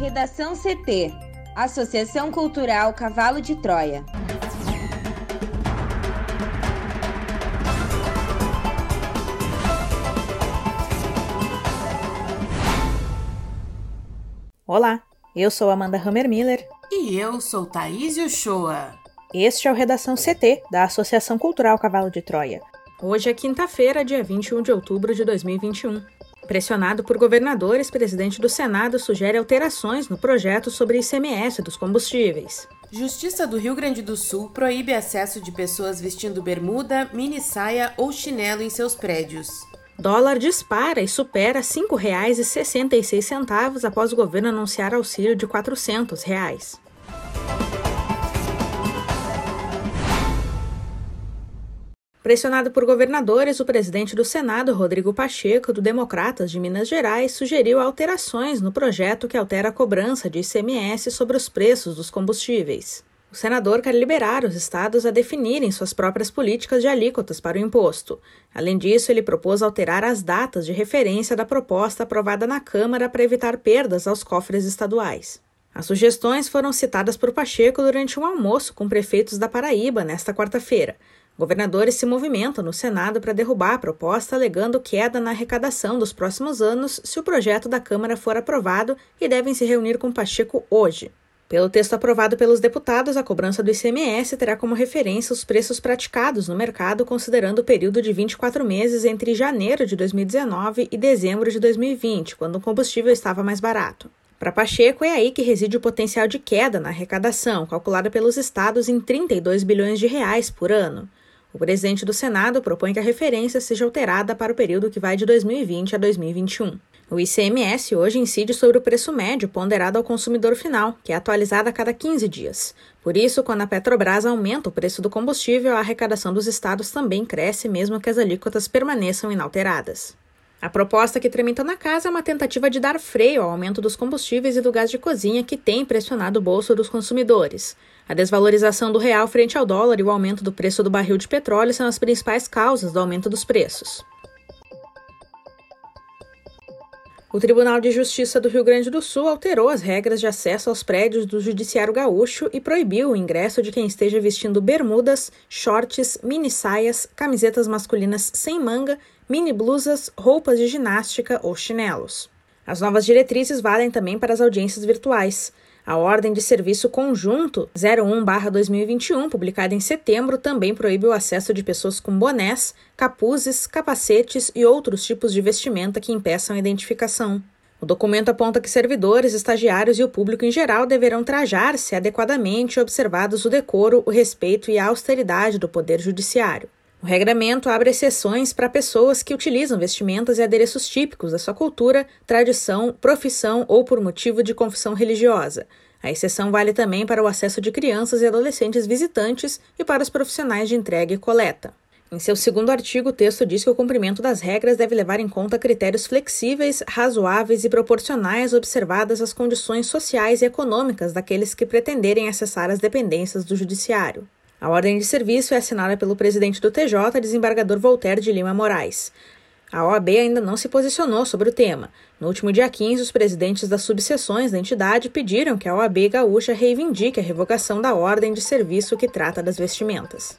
Redação CT Associação Cultural Cavalo de Troia. Olá, eu sou Amanda Hammermiller. E eu sou Thaís Uchoa. Este é o Redação CT, da Associação Cultural Cavalo de Troia. Hoje é quinta-feira, dia 21 de outubro de 2021. Pressionado por governadores, presidente do Senado sugere alterações no projeto sobre ICMS dos combustíveis. Justiça do Rio Grande do Sul proíbe acesso de pessoas vestindo bermuda, mini saia ou chinelo em seus prédios. Dólar dispara e supera R$ 5,66 após o governo anunciar auxílio de 400 reais. Pressionado por governadores, o presidente do Senado, Rodrigo Pacheco, do Democratas de Minas Gerais, sugeriu alterações no projeto que altera a cobrança de ICMS sobre os preços dos combustíveis. O senador quer liberar os estados a definirem suas próprias políticas de alíquotas para o imposto. Além disso, ele propôs alterar as datas de referência da proposta aprovada na Câmara para evitar perdas aos cofres estaduais. As sugestões foram citadas por Pacheco durante um almoço com prefeitos da Paraíba nesta quarta-feira. Governadores se movimentam no Senado para derrubar a proposta, alegando queda na arrecadação dos próximos anos se o projeto da Câmara for aprovado e devem se reunir com Pacheco hoje. Pelo texto aprovado pelos deputados, a cobrança do ICMS terá como referência os preços praticados no mercado, considerando o período de 24 meses entre janeiro de 2019 e dezembro de 2020, quando o combustível estava mais barato. Para Pacheco, é aí que reside o potencial de queda na arrecadação, calculada pelos estados em 32 bilhões de reais por ano. O presidente do Senado propõe que a referência seja alterada para o período que vai de 2020 a 2021. O ICMS hoje incide sobre o preço médio ponderado ao consumidor final, que é atualizado a cada 15 dias. Por isso, quando a Petrobras aumenta o preço do combustível, a arrecadação dos estados também cresce, mesmo que as alíquotas permaneçam inalteradas. A proposta que tramita na casa é uma tentativa de dar freio ao aumento dos combustíveis e do gás de cozinha que tem pressionado o bolso dos consumidores. A desvalorização do real frente ao dólar e o aumento do preço do barril de petróleo são as principais causas do aumento dos preços. O Tribunal de Justiça do Rio Grande do Sul alterou as regras de acesso aos prédios do Judiciário Gaúcho e proibiu o ingresso de quem esteja vestindo bermudas, shorts, mini saias, camisetas masculinas sem manga, mini blusas, roupas de ginástica ou chinelos. As novas diretrizes valem também para as audiências virtuais. A Ordem de Serviço Conjunto 01-2021, publicada em setembro, também proíbe o acesso de pessoas com bonés, capuzes, capacetes e outros tipos de vestimenta que impeçam a identificação. O documento aponta que servidores, estagiários e o público em geral deverão trajar-se adequadamente, observados o decoro, o respeito e a austeridade do Poder Judiciário. O regramento abre exceções para pessoas que utilizam vestimentas e adereços típicos da sua cultura, tradição, profissão ou por motivo de confissão religiosa. A exceção vale também para o acesso de crianças e adolescentes visitantes e para os profissionais de entrega e coleta. Em seu segundo artigo, o texto diz que o cumprimento das regras deve levar em conta critérios flexíveis, razoáveis e proporcionais, observadas as condições sociais e econômicas daqueles que pretenderem acessar as dependências do Judiciário. A ordem de serviço é assinada pelo presidente do TJ, desembargador Voltaire de Lima Moraes. A OAB ainda não se posicionou sobre o tema. No último dia 15, os presidentes das subseções da entidade pediram que a OAB gaúcha reivindique a revogação da ordem de serviço que trata das vestimentas.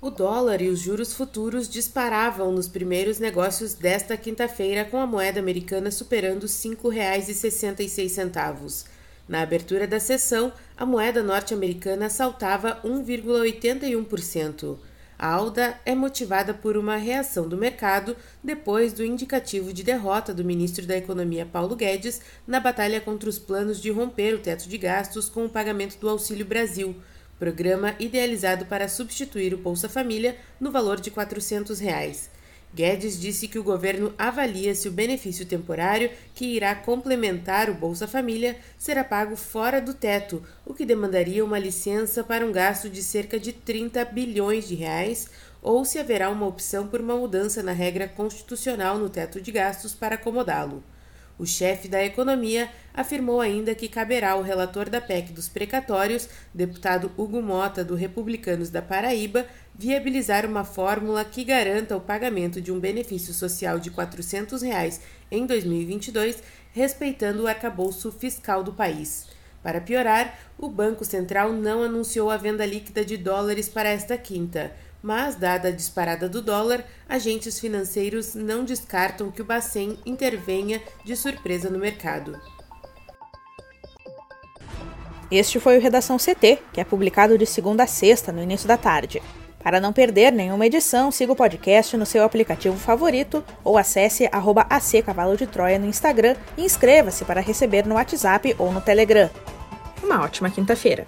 O dólar e os juros futuros disparavam nos primeiros negócios desta quinta-feira, com a moeda americana superando R$ 5,66. Na abertura da sessão, a moeda norte-americana saltava 1,81%. A alda é motivada por uma reação do mercado depois do indicativo de derrota do ministro da Economia Paulo Guedes na batalha contra os planos de romper o teto de gastos com o pagamento do Auxílio Brasil, programa idealizado para substituir o Bolsa Família no valor de 400 reais. Guedes disse que o governo avalia se o benefício temporário que irá complementar o Bolsa Família será pago fora do teto, o que demandaria uma licença para um gasto de cerca de 30 bilhões de reais, ou se haverá uma opção por uma mudança na regra constitucional no teto de gastos para acomodá-lo. O chefe da economia afirmou ainda que caberá ao relator da PEC dos precatórios, deputado Hugo Mota, do Republicanos da Paraíba, viabilizar uma fórmula que garanta o pagamento de um benefício social de 400 reais em 2022, respeitando o arcabouço fiscal do país. Para piorar, o Banco Central não anunciou a venda líquida de dólares para esta quinta, mas, dada a disparada do dólar, agentes financeiros não descartam que o Bacen intervenha de surpresa no mercado. Este foi o Redação CT, que é publicado de segunda a sexta, no início da tarde. Para não perder nenhuma edição, siga o podcast no seu aplicativo favorito ou acesse arroba Cavalo de Troia no Instagram e inscreva-se para receber no WhatsApp ou no Telegram. Uma ótima quinta-feira!